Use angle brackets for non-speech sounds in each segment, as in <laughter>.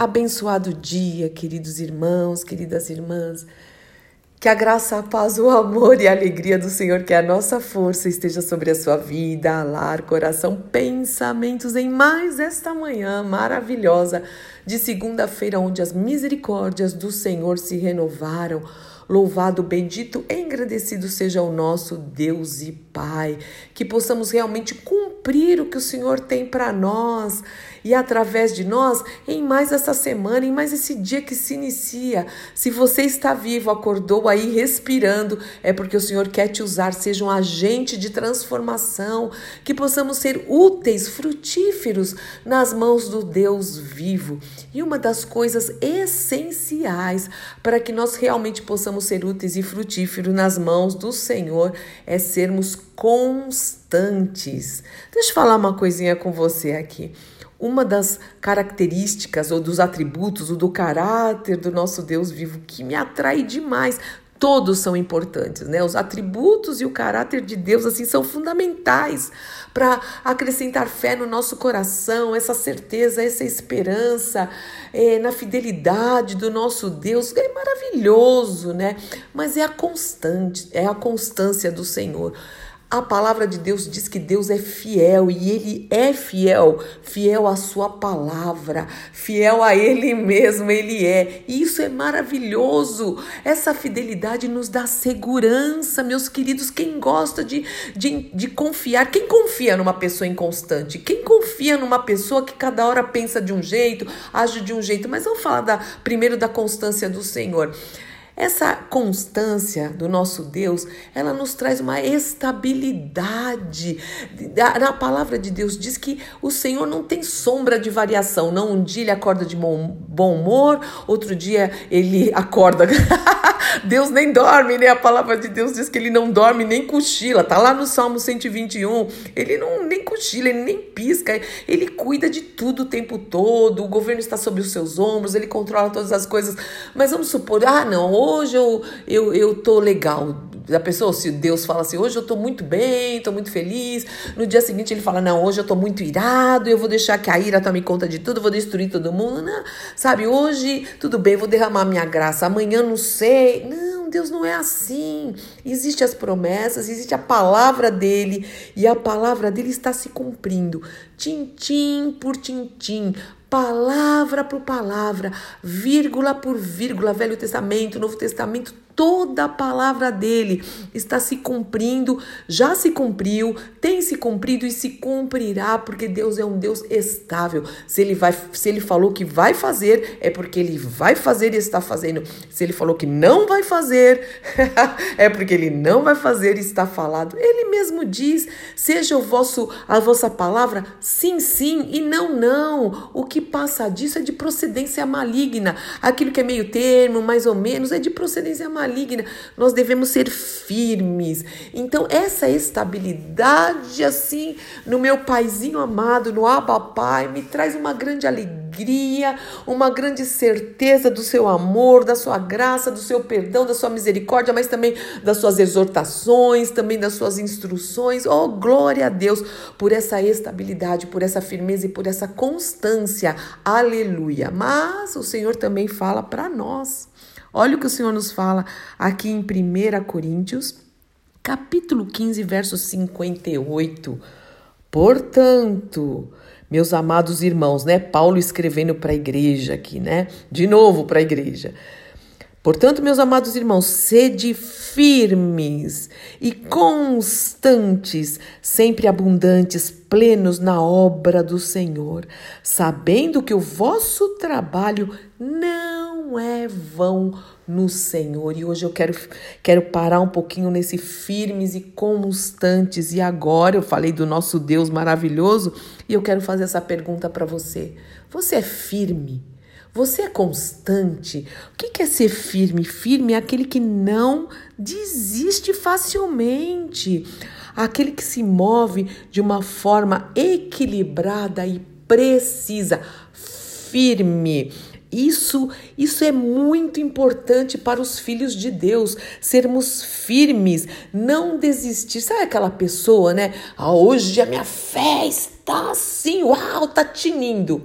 Abençoado dia, queridos irmãos, queridas irmãs. Que a graça, a paz, o amor e a alegria do Senhor, que é a nossa força, esteja sobre a sua vida, lar, coração, pensamentos em mais esta manhã maravilhosa de segunda-feira, onde as misericórdias do Senhor se renovaram. Louvado, bendito, engrandecido seja o nosso Deus e Pai, que possamos realmente cumprir o que o Senhor tem para nós e através de nós em mais essa semana, em mais esse dia que se inicia. Se você está vivo, acordou aí respirando, é porque o Senhor quer te usar, seja um agente de transformação, que possamos ser úteis, frutíferos nas mãos do Deus vivo. E uma das coisas essenciais para que nós realmente possamos ser úteis e frutíferos nas mãos do Senhor é sermos constantes. Deixa eu falar uma coisinha com você aqui. Uma das características ou dos atributos ou do caráter do nosso Deus vivo que me atrai demais todos são importantes, né? Os atributos e o caráter de Deus assim são fundamentais para acrescentar fé no nosso coração, essa certeza, essa esperança é, na fidelidade do nosso Deus. É maravilhoso, né? Mas é a constante, é a constância do Senhor. A palavra de Deus diz que Deus é fiel e Ele é fiel, fiel à Sua palavra, fiel a Ele mesmo, Ele é. E isso é maravilhoso. Essa fidelidade nos dá segurança, meus queridos. Quem gosta de, de, de confiar, quem confia numa pessoa inconstante? Quem confia numa pessoa que cada hora pensa de um jeito, age de um jeito? Mas vamos falar da, primeiro da constância do Senhor. Essa constância do nosso Deus, ela nos traz uma estabilidade. Na palavra de Deus diz que o Senhor não tem sombra de variação. Não um dia ele acorda de bom, bom humor, outro dia ele acorda. <laughs> Deus nem dorme, né? A palavra de Deus diz que ele não dorme nem cochila. Tá lá no Salmo 121. Ele não nem cochila, ele nem pisca. Ele cuida de tudo o tempo todo. O governo está sob os seus ombros, ele controla todas as coisas. Mas vamos supor, ah, não, hoje eu, eu, eu tô legal. A pessoa, se Deus fala assim, hoje eu tô muito bem, tô muito feliz. No dia seguinte ele fala, não, hoje eu tô muito irado, eu vou deixar que a ira tome conta de tudo, vou destruir todo mundo. Não, sabe, hoje tudo bem, vou derramar minha graça, amanhã não sei. Não, Deus não é assim. Existem as promessas, existe a palavra dele e a palavra dele está se cumprindo, tintim por tintim, palavra por palavra, vírgula por vírgula, Velho Testamento, Novo Testamento, toda a palavra dele está se cumprindo, já se cumpriu, tem se cumprido e se cumprirá, porque Deus é um Deus estável. Se ele vai, se ele falou que vai fazer, é porque ele vai fazer e está fazendo. Se ele falou que não vai fazer, <laughs> é porque ele não vai fazer e está falado. Ele mesmo diz: "Seja o vosso a vossa palavra sim, sim e não, não". O que passa disso é de procedência maligna. Aquilo que é meio termo, mais ou menos, é de procedência maligna nós devemos ser firmes. Então, essa estabilidade, assim, no meu paizinho amado, no Abba Pai, me traz uma grande alegria, uma grande certeza do seu amor, da sua graça, do seu perdão, da sua misericórdia, mas também das suas exortações, também das suas instruções. Oh, glória a Deus por essa estabilidade, por essa firmeza e por essa constância. Aleluia. Mas o Senhor também fala para nós. Olha o que o Senhor nos fala aqui em 1 Coríntios, capítulo 15, verso 58. Portanto, meus amados irmãos, né? Paulo escrevendo para a igreja aqui, né? De novo para a igreja. Portanto, meus amados irmãos, sede firmes e constantes, sempre abundantes, plenos na obra do Senhor, sabendo que o vosso trabalho não é vão no Senhor. E hoje eu quero, quero parar um pouquinho nesse firmes e constantes. E agora eu falei do nosso Deus maravilhoso e eu quero fazer essa pergunta para você. Você é firme? Você é constante? O que é ser firme? Firme é aquele que não desiste facilmente, aquele que se move de uma forma equilibrada e precisa, firme. Isso, isso é muito importante para os filhos de Deus, sermos firmes, não desistir. Sabe aquela pessoa, né? Ah, hoje a minha fé está assim, uau, tá tinindo.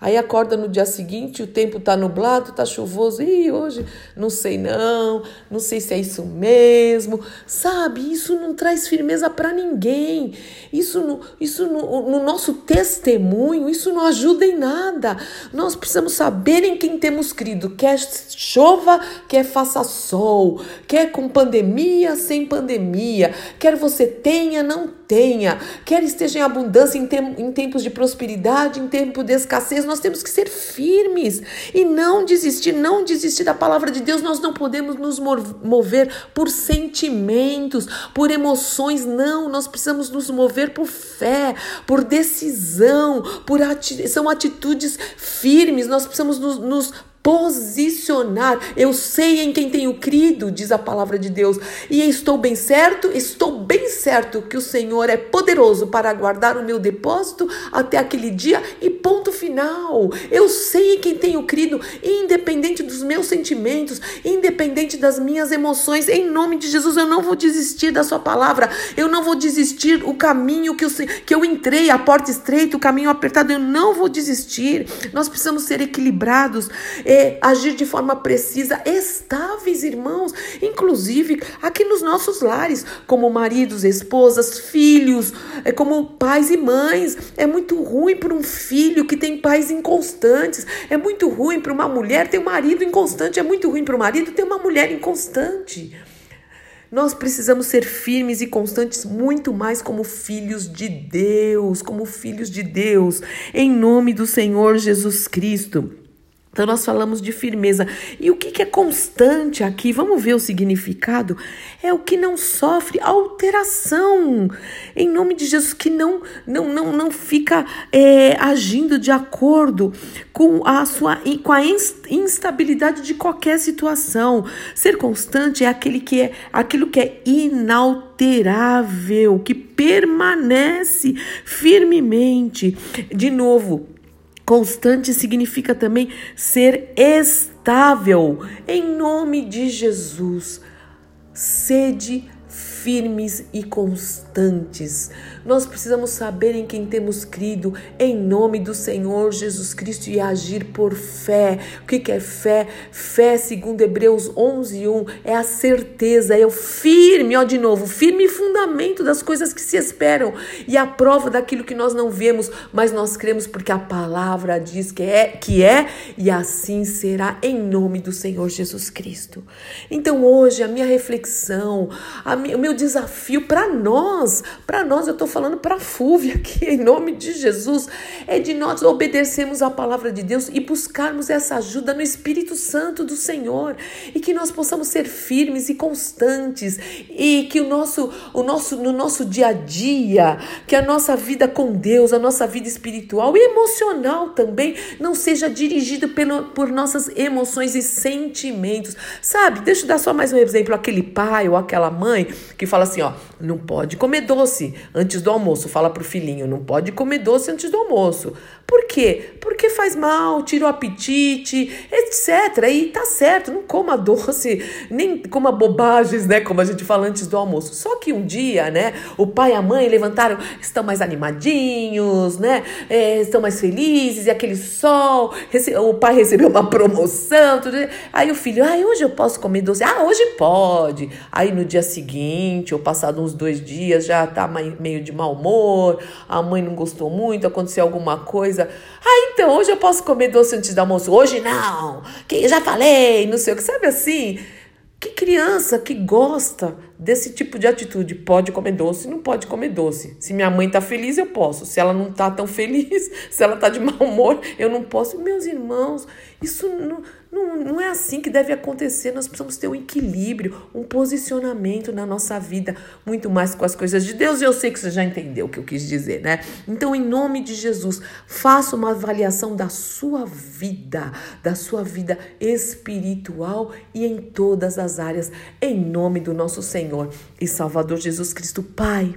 Aí acorda no dia seguinte, o tempo tá nublado, tá chuvoso, e hoje não sei não, não sei se é isso mesmo, sabe? Isso não traz firmeza para ninguém. Isso, no, isso no, no, nosso testemunho, isso não ajuda em nada. Nós precisamos saber em quem temos crido, quer chova, quer faça sol, quer com pandemia, sem pandemia, quer você tenha, não tenha, quer esteja em abundância em, tem, em tempos de prosperidade, em tempo de escassez nós temos que ser firmes e não desistir, não desistir da palavra de Deus. Nós não podemos nos mover por sentimentos, por emoções, não. Nós precisamos nos mover por fé, por decisão, por ati são atitudes firmes. Nós precisamos nos, nos posicionar. Eu sei em quem tenho crido, diz a palavra de Deus, e estou bem certo, estou bem certo que o Senhor é poderoso para guardar o meu depósito até aquele dia e ponto final. Eu sei em quem tenho crido, independente dos meus sentimentos, independente das minhas emoções, em nome de Jesus, eu não vou desistir da sua palavra. Eu não vou desistir o caminho que eu que eu entrei, a porta estreita, o caminho apertado, eu não vou desistir. Nós precisamos ser equilibrados é, agir de forma precisa, estáveis, irmãos, inclusive aqui nos nossos lares, como maridos, esposas, filhos, é, como pais e mães. É muito ruim para um filho que tem pais inconstantes, é muito ruim para uma mulher ter um marido inconstante, é muito ruim para o marido ter uma mulher inconstante. Nós precisamos ser firmes e constantes muito mais como filhos de Deus, como filhos de Deus, em nome do Senhor Jesus Cristo. Então, nós falamos de firmeza. E o que, é constante aqui? Vamos ver o significado? É o que não sofre alteração. Em nome de Jesus, que não, não, não, não fica é, agindo de acordo com a sua com a instabilidade de qualquer situação. Ser constante é aquele que é aquilo que é inalterável, que permanece firmemente. De novo, Constante significa também ser estável. Em nome de Jesus, sede firmes e constantes. Nós precisamos saber em quem temos crido, em nome do Senhor Jesus Cristo e agir por fé. O que é fé? Fé, segundo Hebreus 11, 1, é a certeza, é o firme, ó, de novo, firme fundamento das coisas que se esperam e a prova daquilo que nós não vemos, mas nós cremos porque a palavra diz que é, que é e assim será em nome do Senhor Jesus Cristo. Então hoje a minha reflexão, a minha, o meu desafio para nós, para nós, eu estou falando para a Fúvia aqui, em nome de Jesus, é de nós obedecermos a palavra de Deus e buscarmos essa ajuda no Espírito Santo do Senhor e que nós possamos ser firmes e constantes e que o nosso, o nosso, no nosso dia a dia, que a nossa vida com Deus, a nossa vida espiritual e emocional também não seja dirigida pelo, por nossas emoções e sentimentos. Sabe? Deixa eu dar só mais um exemplo, aquele pai ou aquela mãe que fala assim, ó, não pode comer doce antes do almoço. Fala pro filhinho, não pode comer doce antes do almoço. Por quê? Porque faz mal, tira o apetite, etc. E tá certo, não coma doce, nem coma bobagens, né? Como a gente fala antes do almoço. Só que um dia, né, o pai e a mãe levantaram, estão mais animadinhos, né? É, estão mais felizes, e aquele sol, o pai recebeu uma promoção, tudo. Aí o filho, ah, hoje eu posso comer doce? Ah, hoje pode. Aí no dia seguinte, ou passado uns dois dias, já tá meio de mau humor, a mãe não gostou muito, aconteceu alguma coisa. Ah, então hoje eu posso comer doce antes do almoço? Hoje não. Que já falei, não sei o que. Sabe assim? Que criança que gosta desse tipo de atitude pode comer doce, não pode comer doce. Se minha mãe tá feliz, eu posso. Se ela não tá tão feliz, <laughs> se ela tá de mau humor, eu não posso. Meus irmãos, isso não não, não é assim que deve acontecer. Nós precisamos ter um equilíbrio, um posicionamento na nossa vida, muito mais com as coisas de Deus. E eu sei que você já entendeu o que eu quis dizer, né? Então, em nome de Jesus, faça uma avaliação da sua vida, da sua vida espiritual e em todas as áreas, em nome do nosso Senhor e Salvador Jesus Cristo. Pai,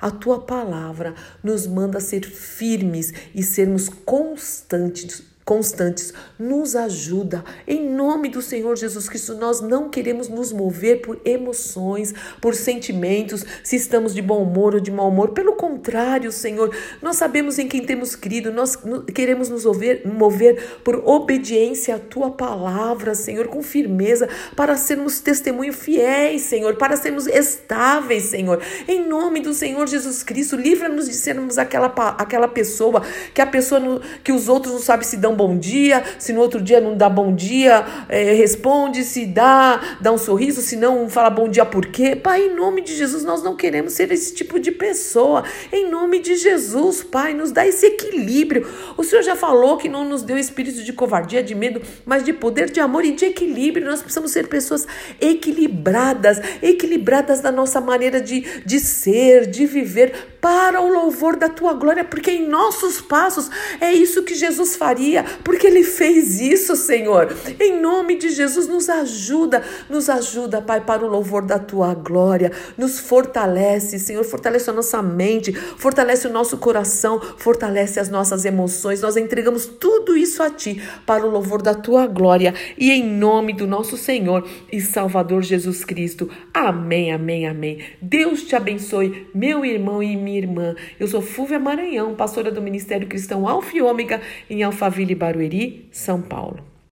a tua palavra nos manda ser firmes e sermos constantes constantes. Nos ajuda. Em nome do Senhor Jesus Cristo, nós não queremos nos mover por emoções, por sentimentos, se estamos de bom humor ou de mau humor. Pelo contrário, Senhor, nós sabemos em quem temos crido, nós queremos nos mover, mover por obediência à tua palavra, Senhor, com firmeza, para sermos testemunho fiéis, Senhor, para sermos estáveis, Senhor. Em nome do Senhor Jesus Cristo, livra-nos de sermos aquela, aquela pessoa que a pessoa que os outros não sabem se dão bom dia, se no outro dia não dá bom dia, é, responde, se dá, dá um sorriso, se não fala bom dia por quê. Pai, em nome de Jesus, nós não queremos ser esse tipo de pessoa. Em nome de Jesus, Pai, nos dá esse equilíbrio. O Senhor já falou que não nos deu espírito de covardia, de medo, mas de poder, de amor e de equilíbrio. Nós precisamos ser pessoas equilibradas, equilibradas da nossa maneira de, de ser, de viver, para o louvor da tua glória, porque em nossos passos é isso que Jesus faria, porque ele fez isso, Senhor. Em nome de Jesus, nos ajuda, nos ajuda, Pai, para o louvor da tua glória. Nos fortalece, Senhor, fortalece a nossa mente, fortalece o nosso coração, fortalece as nossas emoções. Nós entregamos tudo isso a ti para o louvor da tua glória e em nome do nosso Senhor e Salvador Jesus Cristo. Amém, amém, amém. Deus te abençoe, meu irmão e minha irmã. Eu sou Fúvia Maranhão, pastora do Ministério Cristão Alfa e Ômega em Alphaville, Barueri, São Paulo.